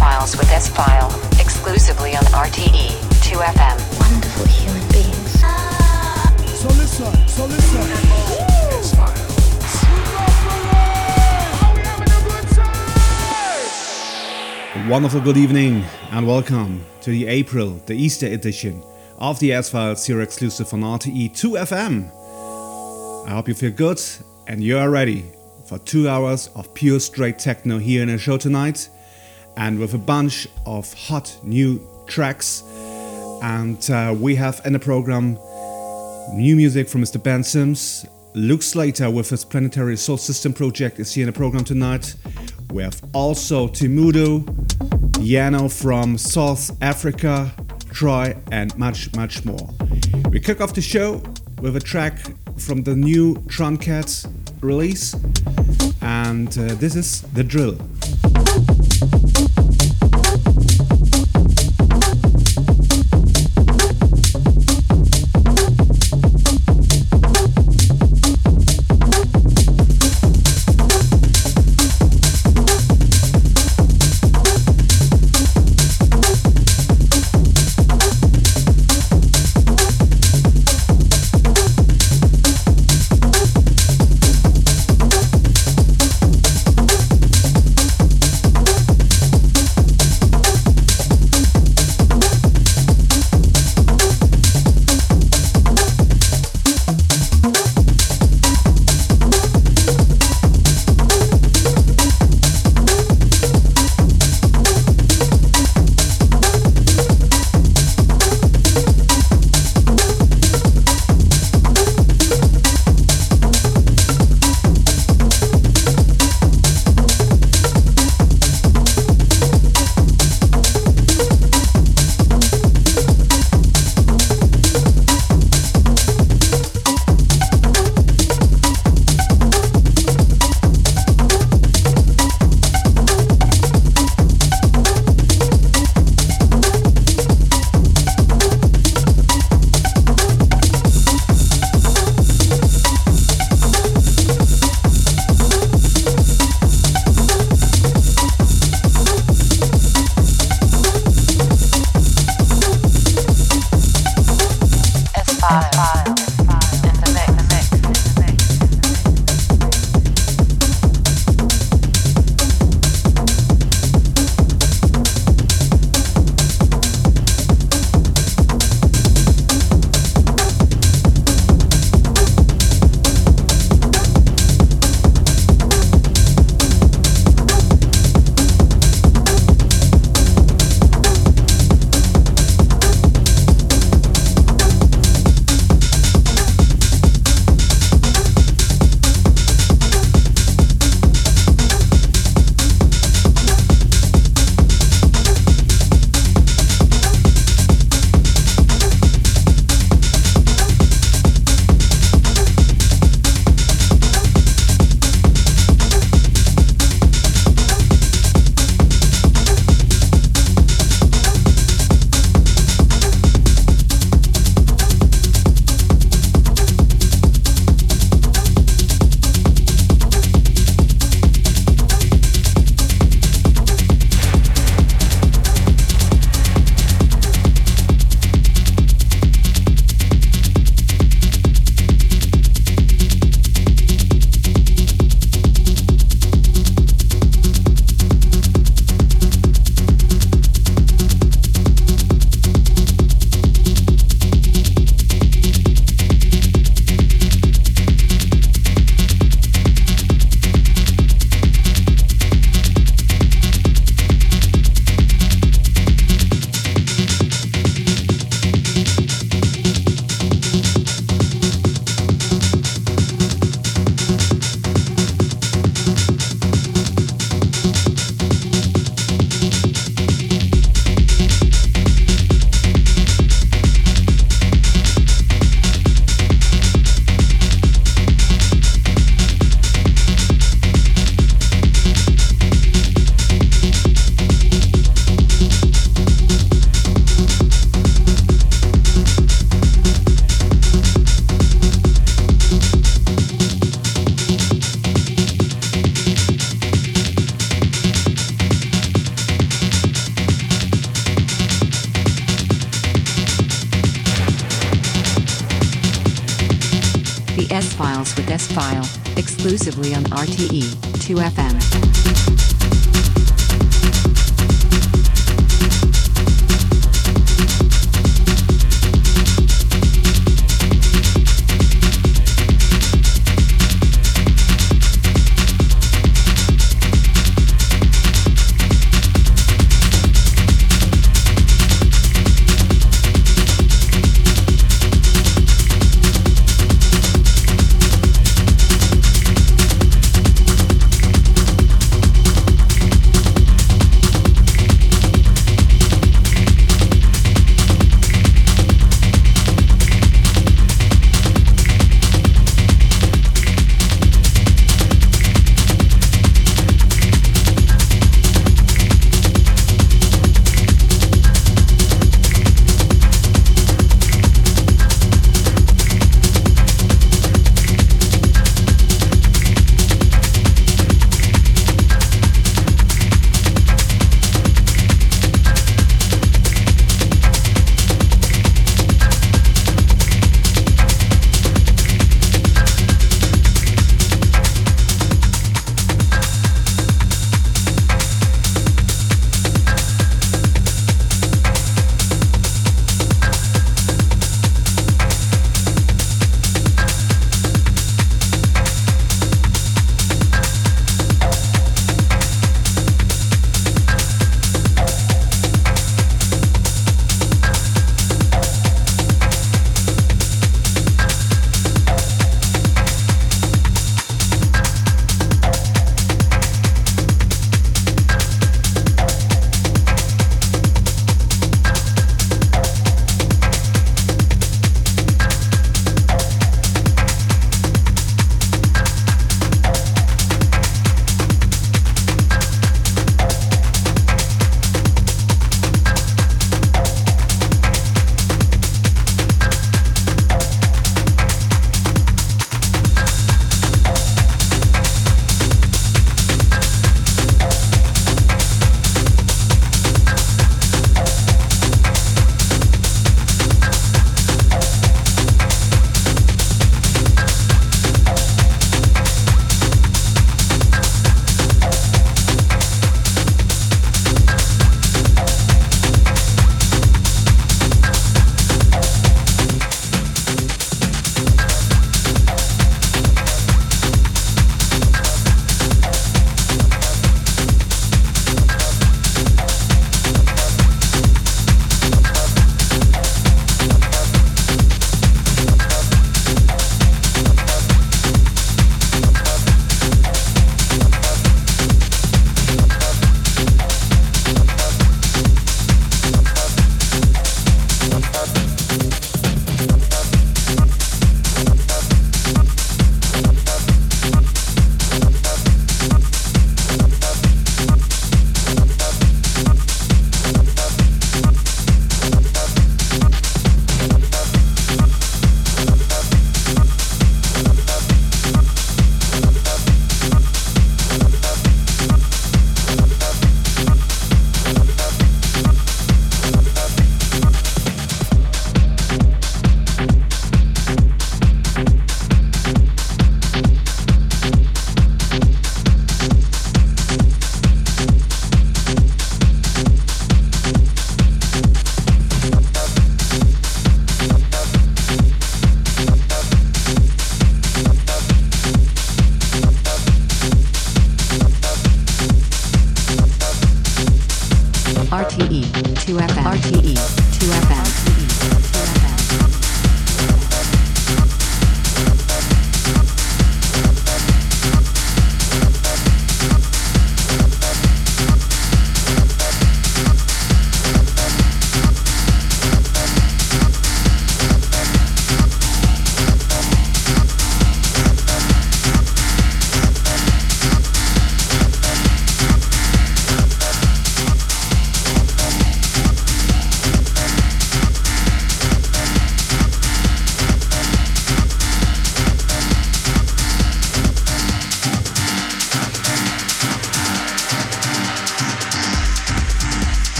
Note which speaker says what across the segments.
Speaker 1: S-Files with S-File, exclusively on RTE 2FM.
Speaker 2: Wonderful human beings.
Speaker 3: So listen, so listen.
Speaker 4: Wonderful good evening and welcome to the April, the Easter edition of the S-Files here exclusive on RTE 2FM. I hope you feel good and you are ready for two hours of pure straight techno here in the show tonight and with a bunch of hot new tracks. And uh, we have in the program new music from Mr. Ben Sims. Luke Slater with his Planetary Assault System project is here in the program tonight. We have also Temudo, Deano from South Africa, Troy, and much, much more. We kick off the show with a track from the new Truncate release, and uh, this is The Drill.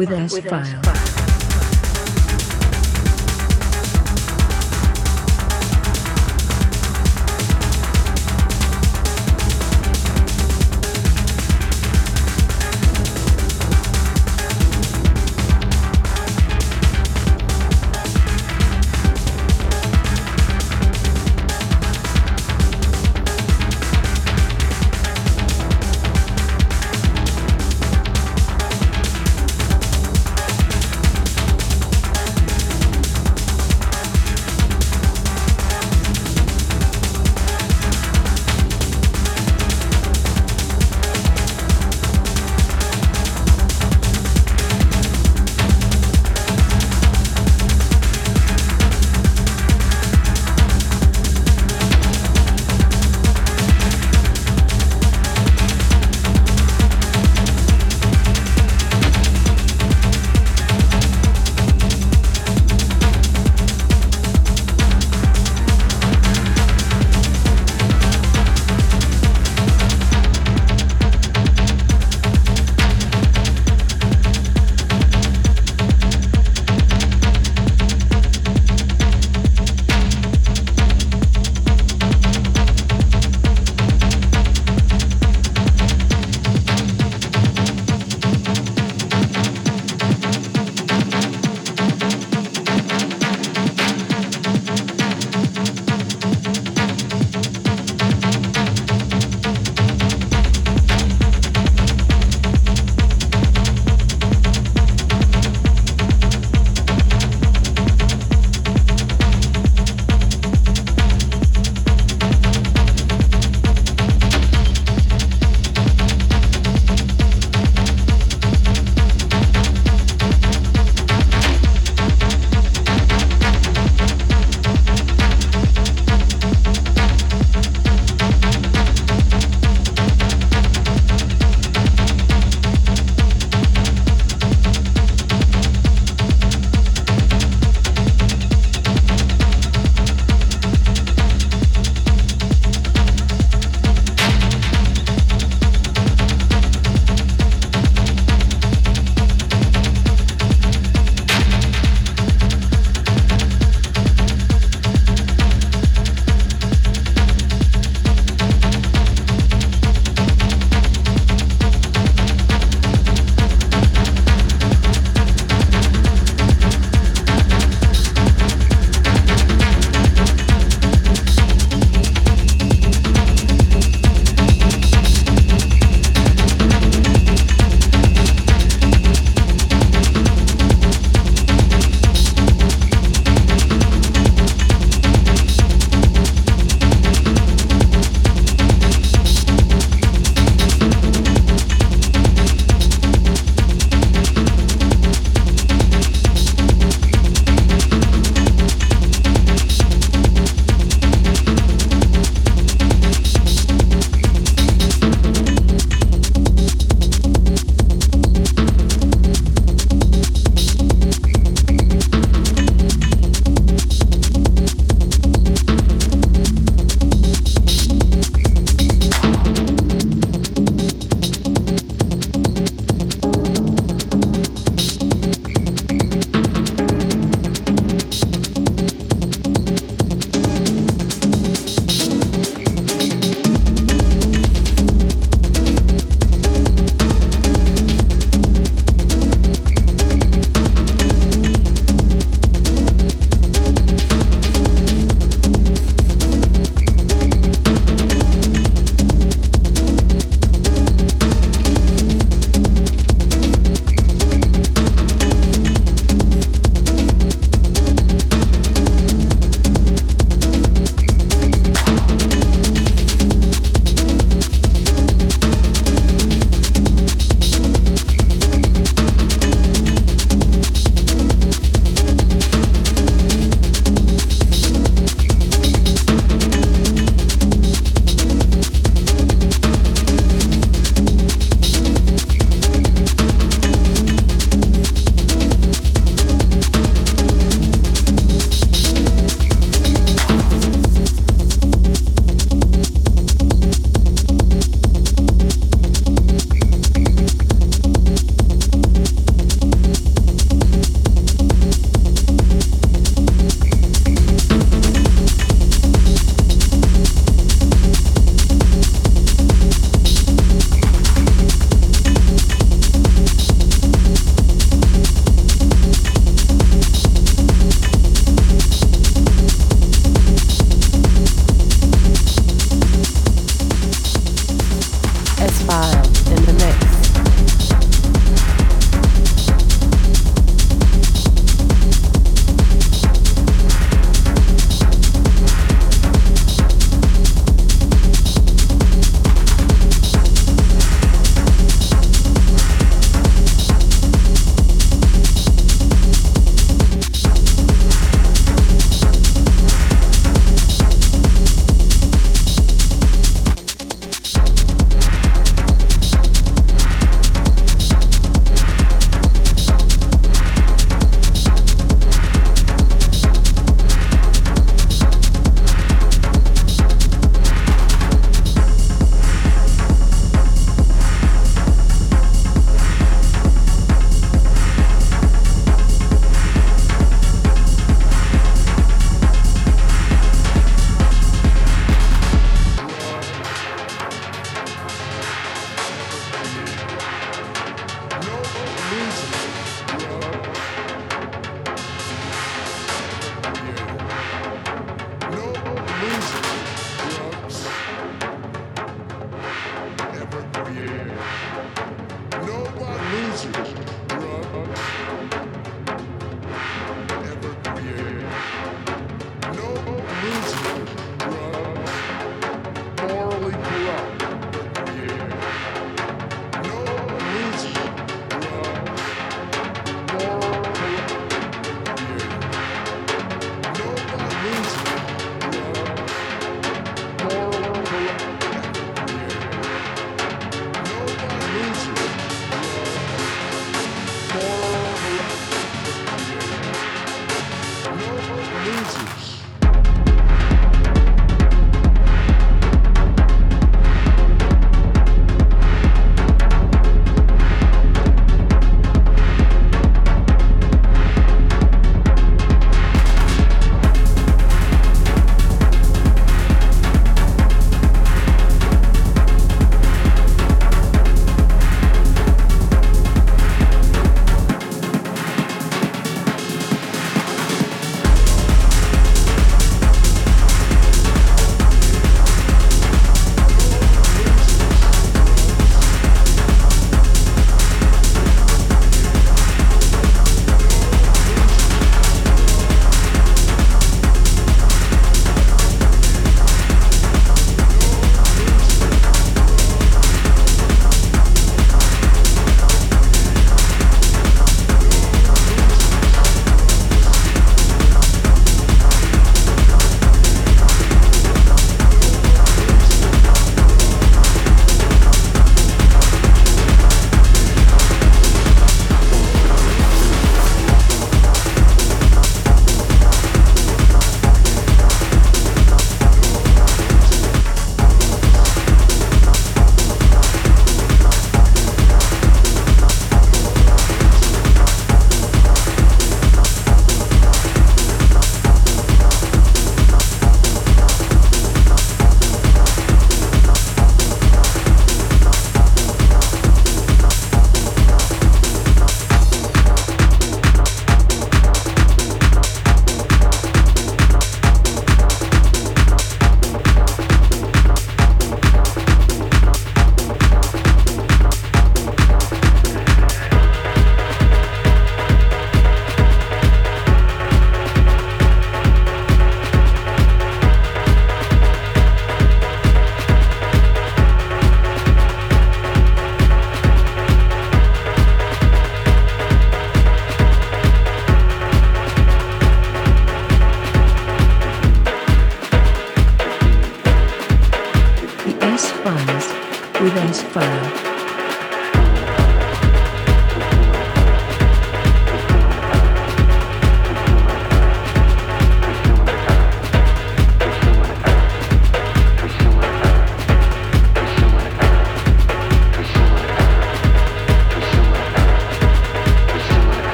Speaker 1: With S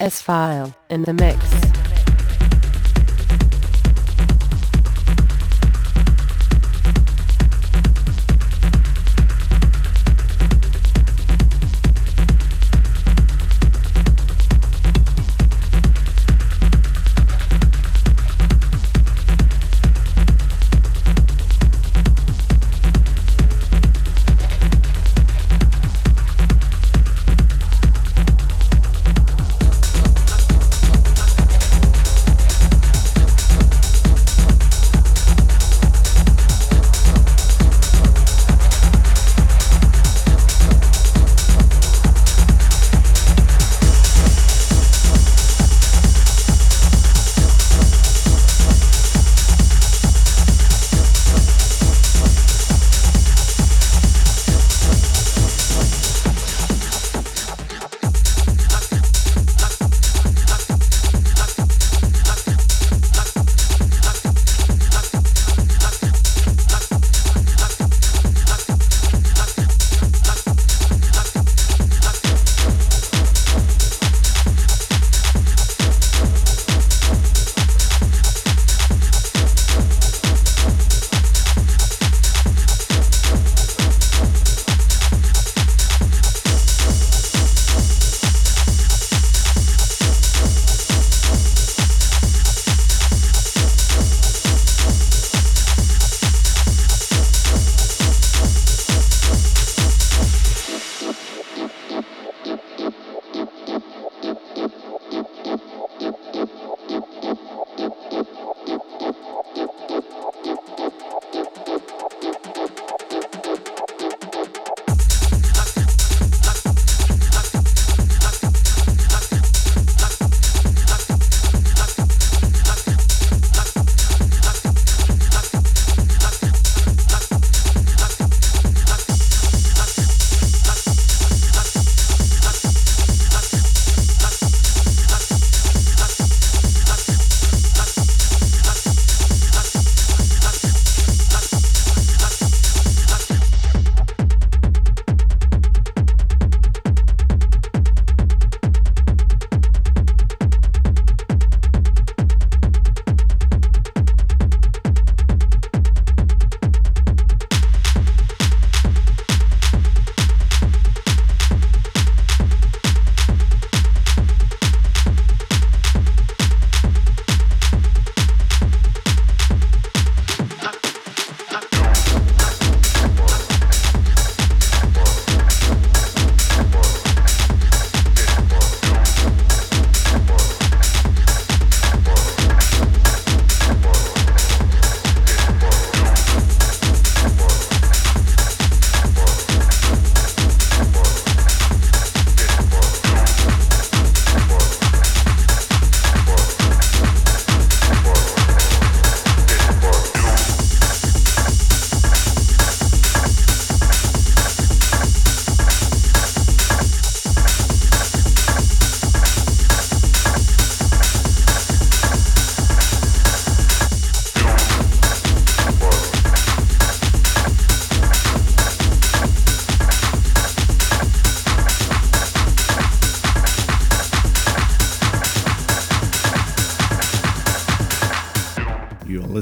Speaker 2: S File in the mix.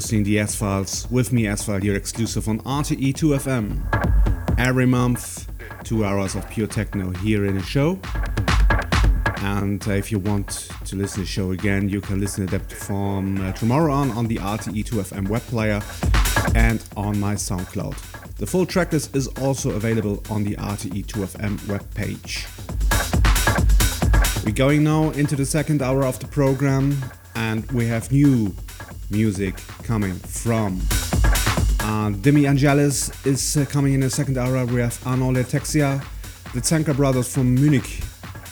Speaker 4: Listening to the S Files with me, S File, here exclusive on RTE2FM. Every month, two hours of pure techno here in the show. And uh, if you want to listen to the show again, you can listen to that from uh, tomorrow on on the RTE2FM web player and on my SoundCloud. The full tracklist is also available on the RTE2FM webpage. We're going now into the second hour of the program, and we have new music coming from. Uh, Dimi Angelis is uh, coming in the second hour. We have Arnaud Le Texier, the Zenker brothers from Munich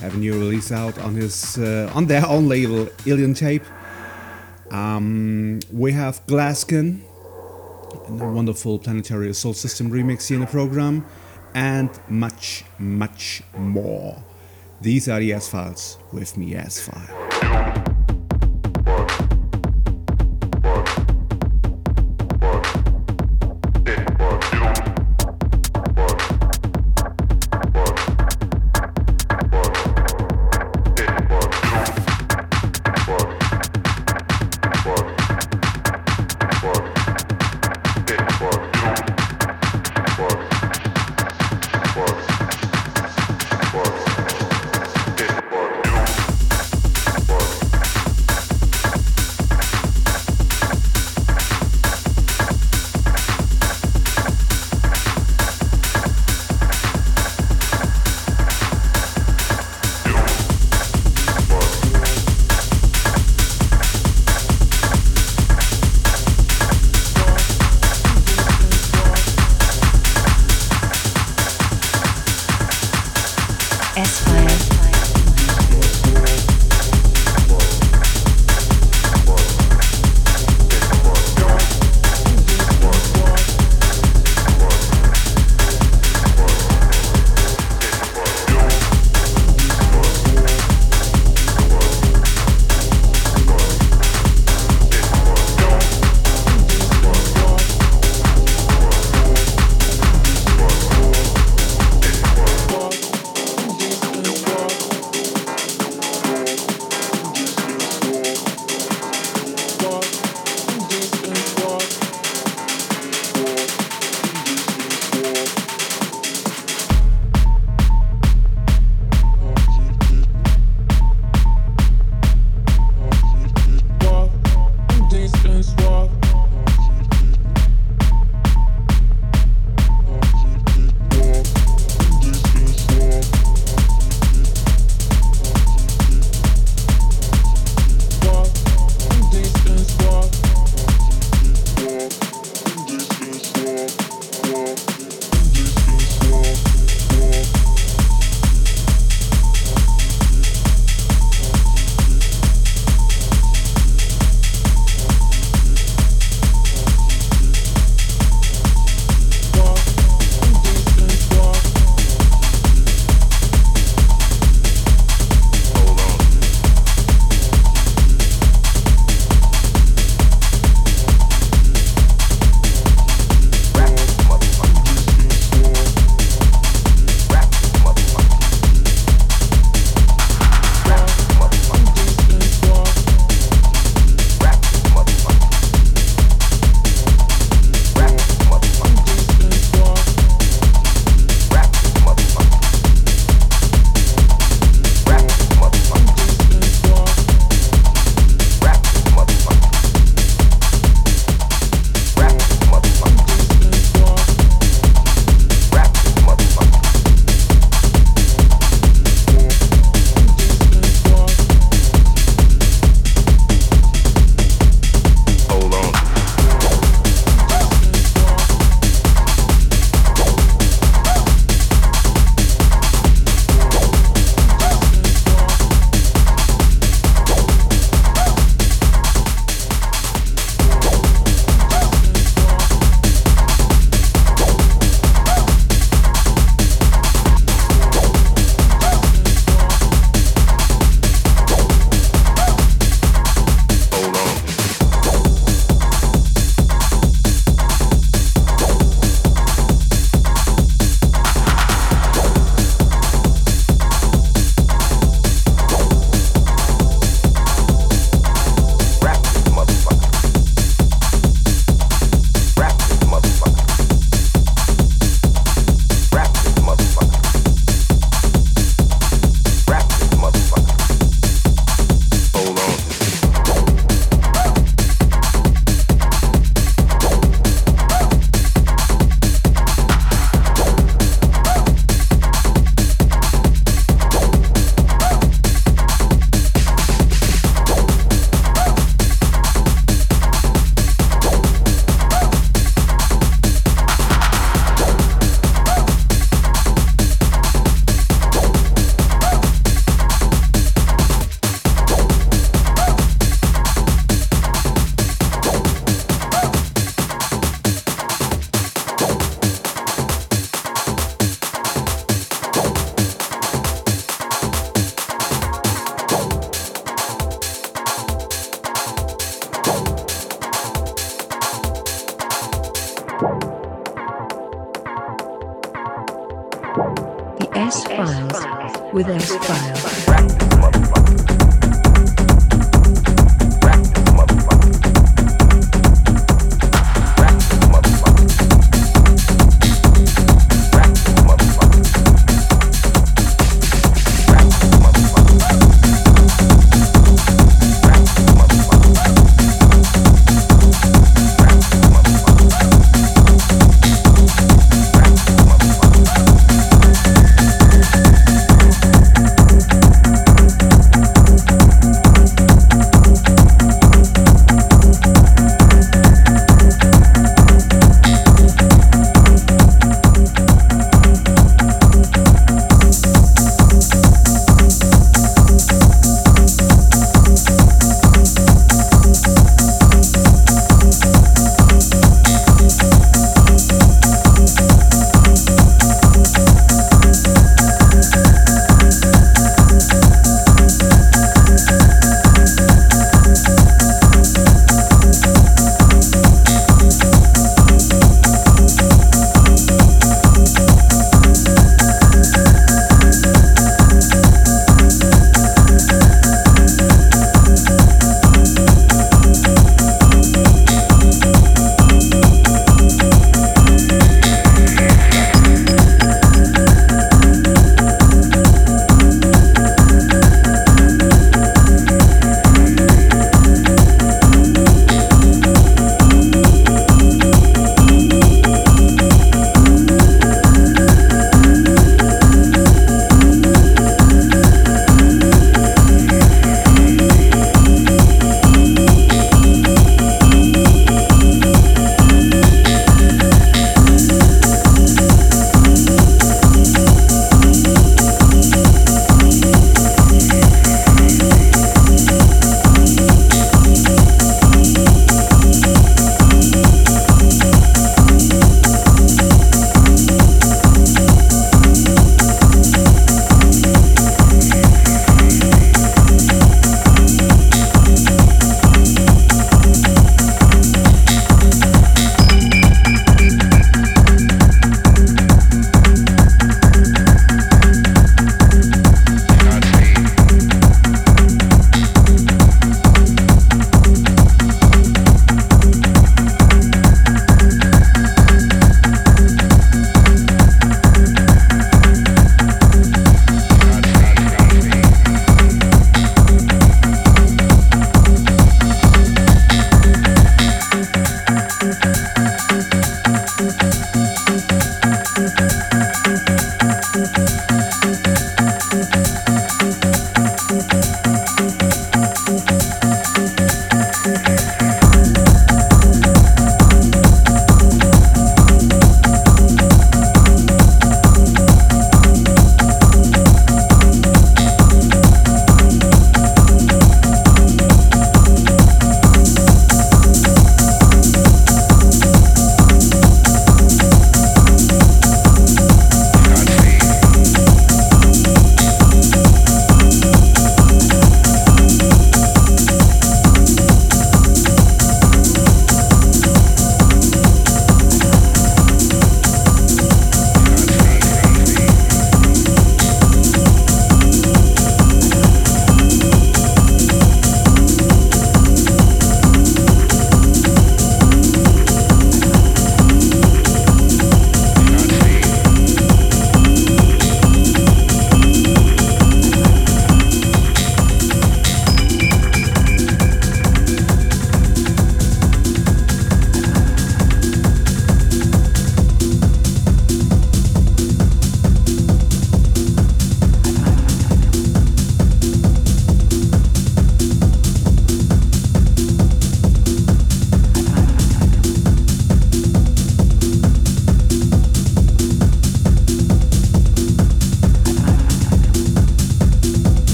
Speaker 4: have a new release out on his uh, on their own label, Ilian Tape. Um, we have Glaskin, a wonderful Planetary Assault System remix here in the program, and much, much more. These are the S Files with me, S File.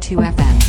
Speaker 2: 2FM.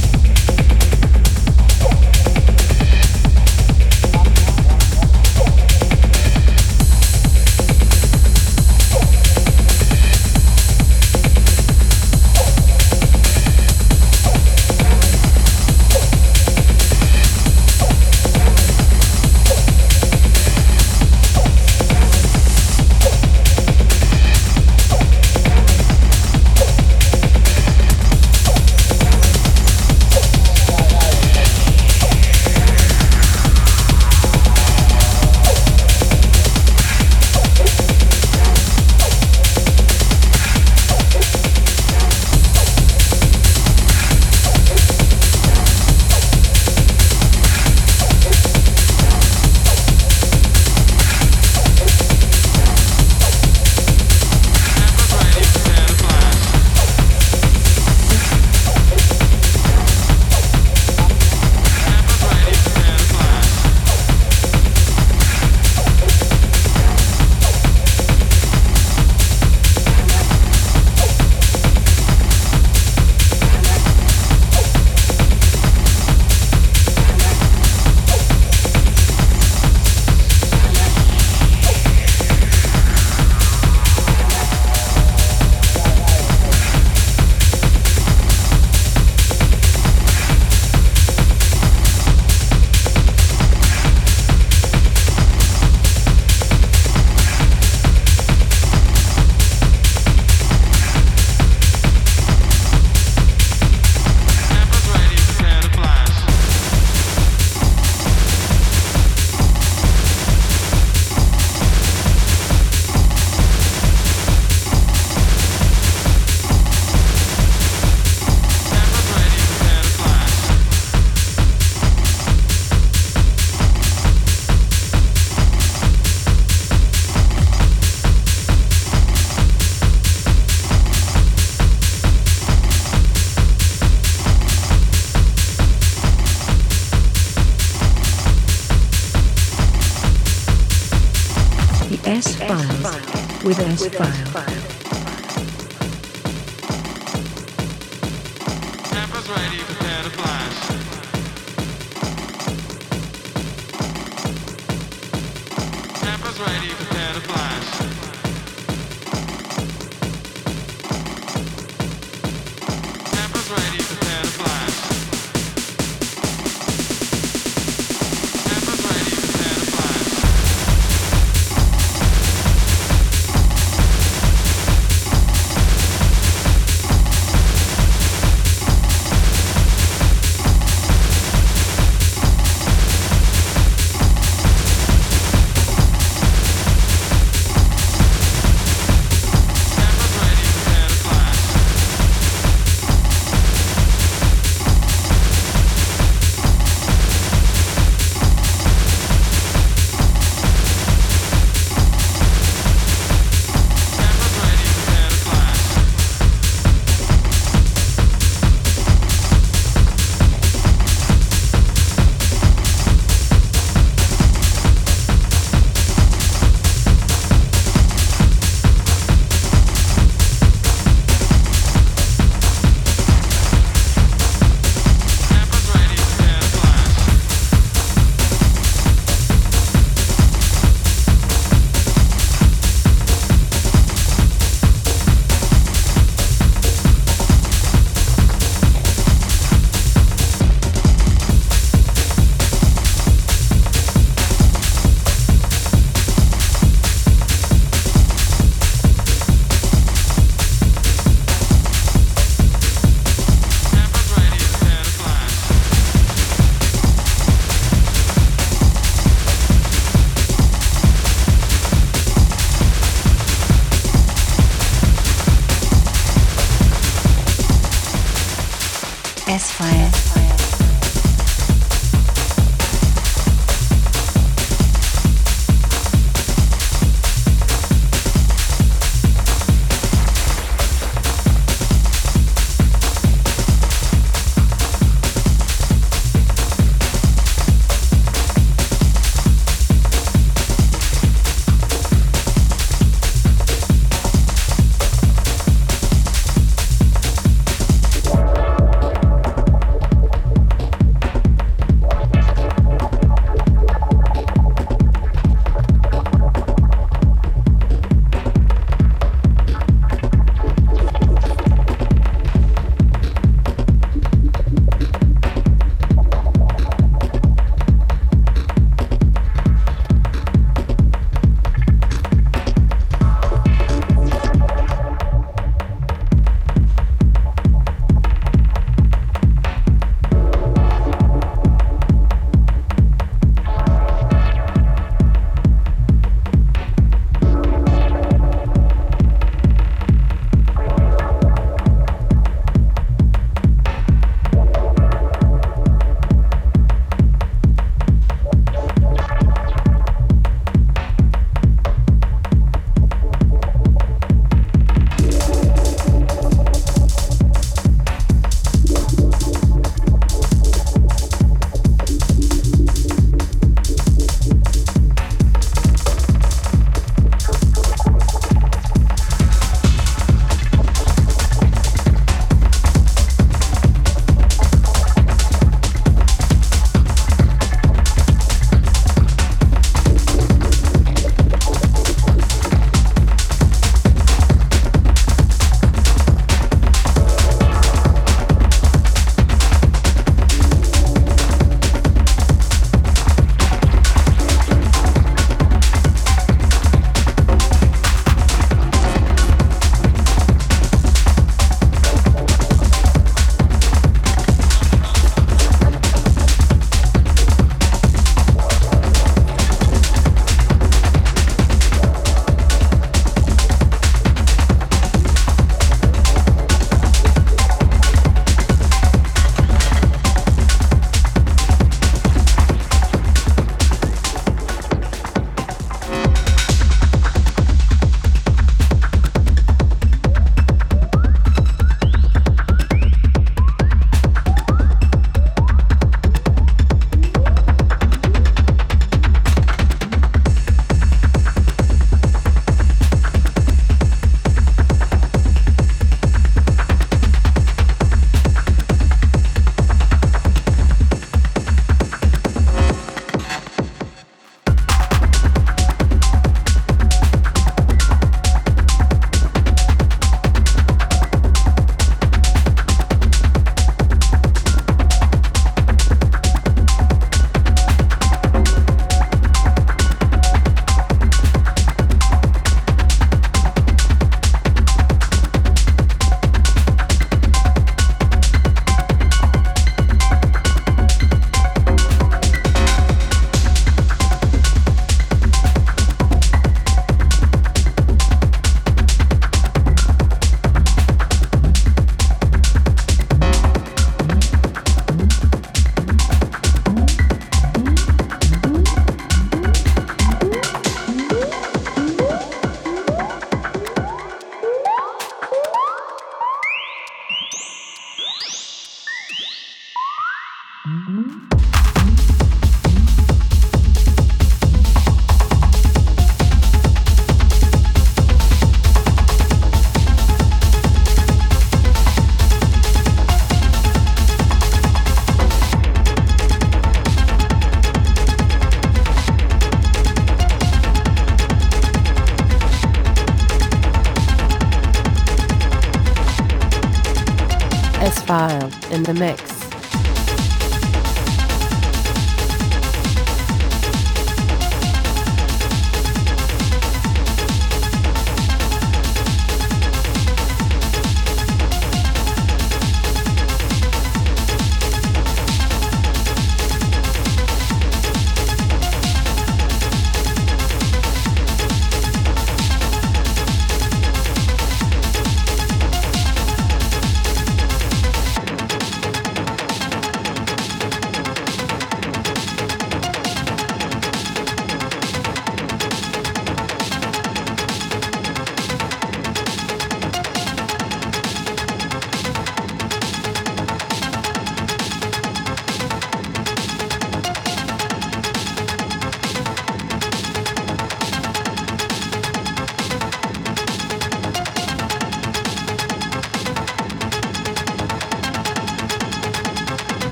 Speaker 5: The mix.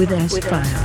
Speaker 2: With S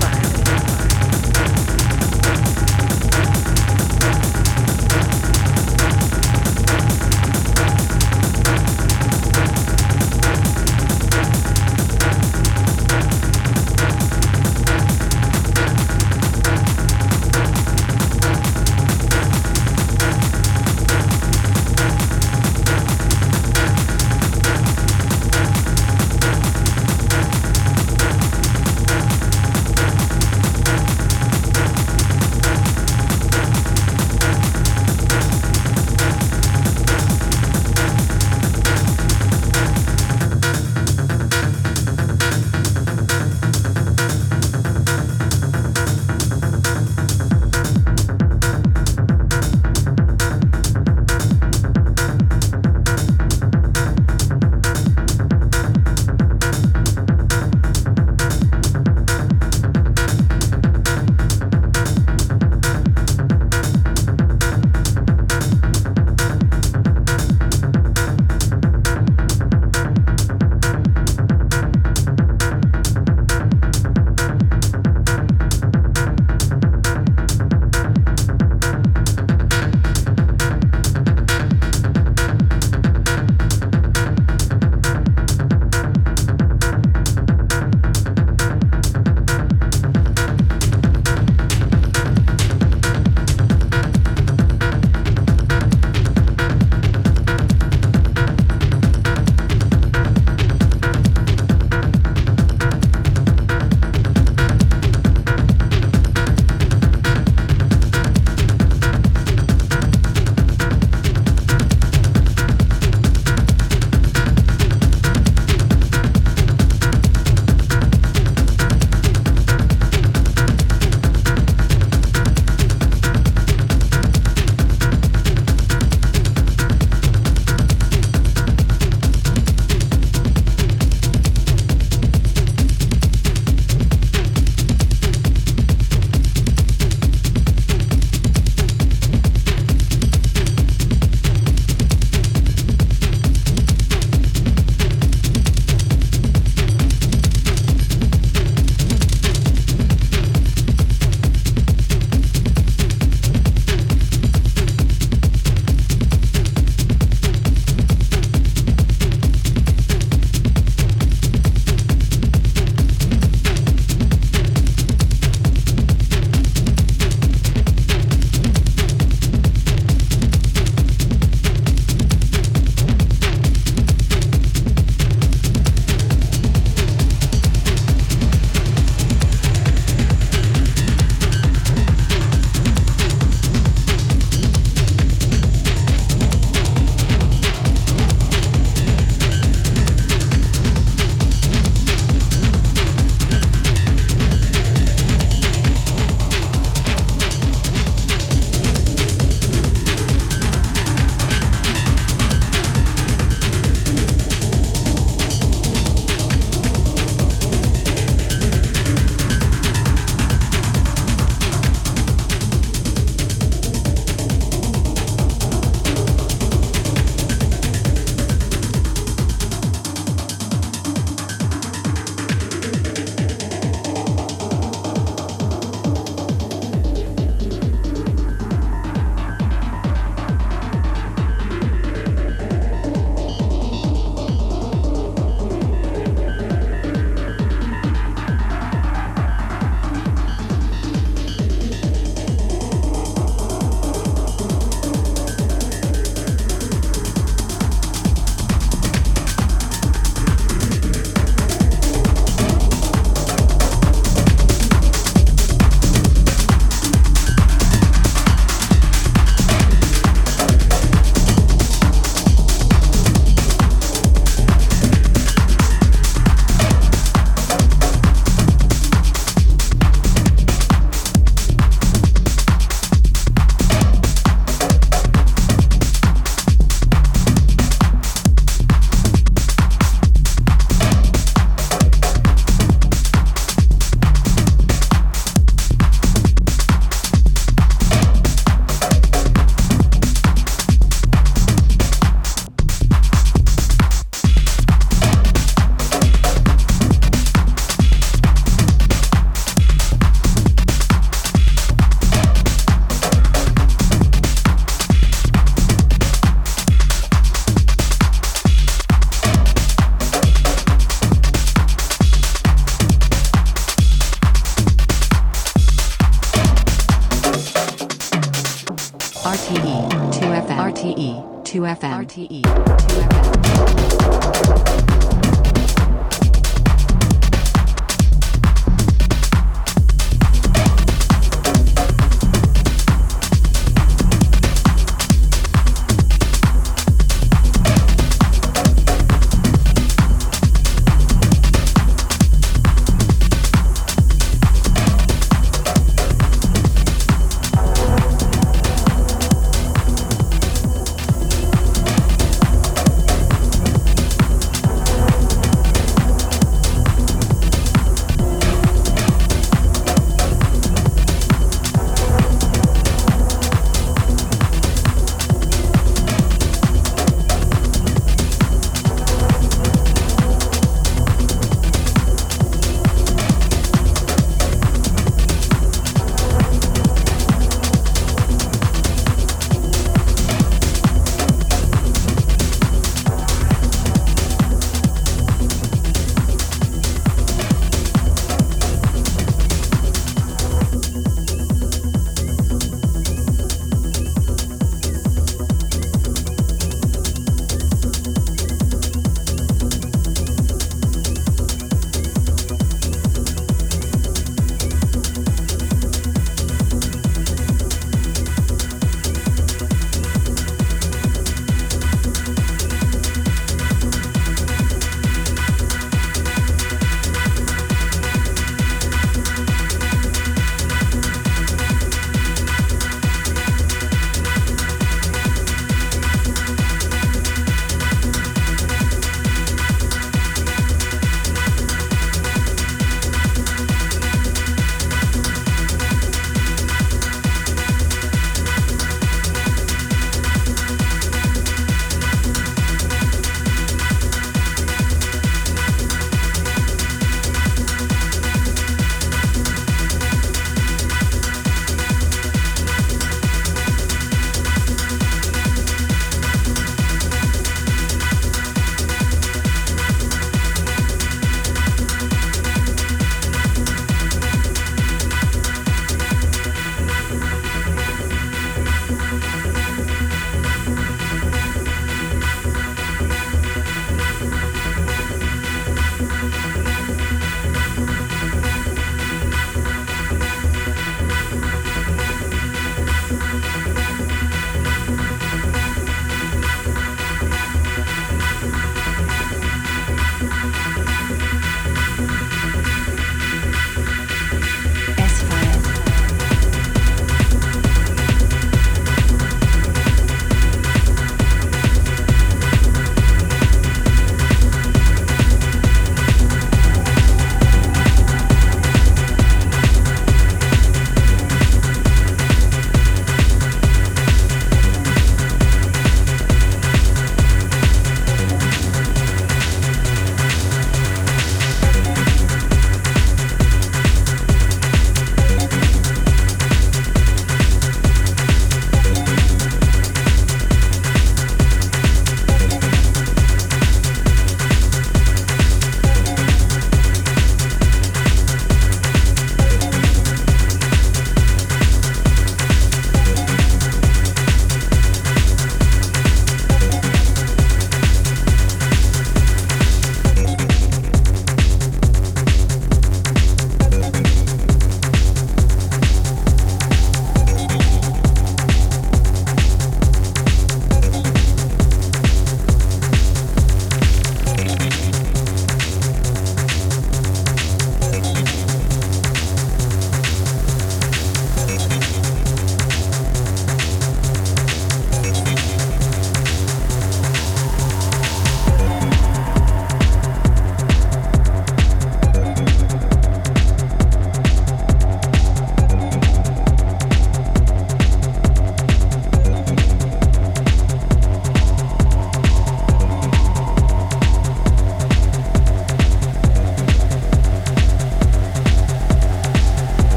Speaker 1: 2FM. RTE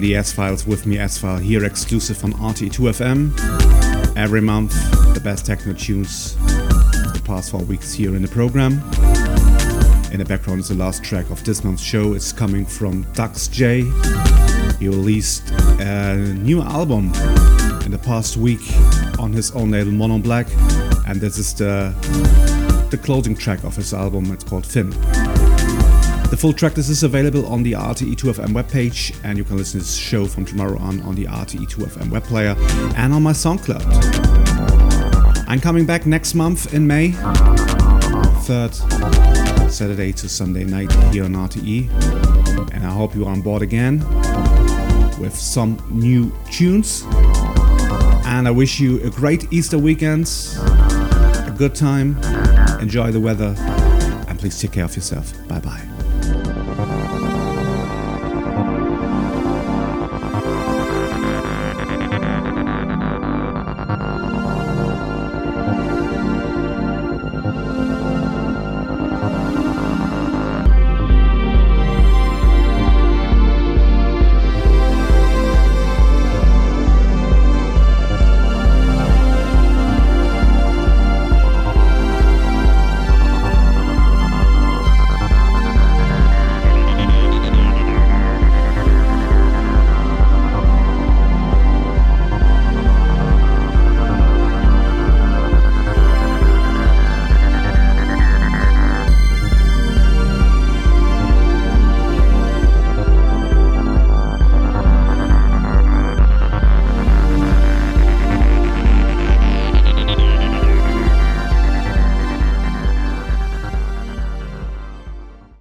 Speaker 4: These the S Files with me, S File, here exclusive on RT2FM. Every month, the best techno tunes the past four weeks here in the program. In the background is the last track of this month's show. It's coming from Dax J. He released a new album in the past week on his own label Monnom Black, and this is the the closing track of his album. It's called Finn. The full track list is available on the RTE2FM webpage, and you can listen to this show from tomorrow on on the RTE2FM web player and on my SoundCloud. I'm coming back next month in May, third Saturday to Sunday night here on RTE, and I hope you are on board again with some new tunes. And I wish you a great Easter weekend, a good time, enjoy the weather, and please take care of yourself.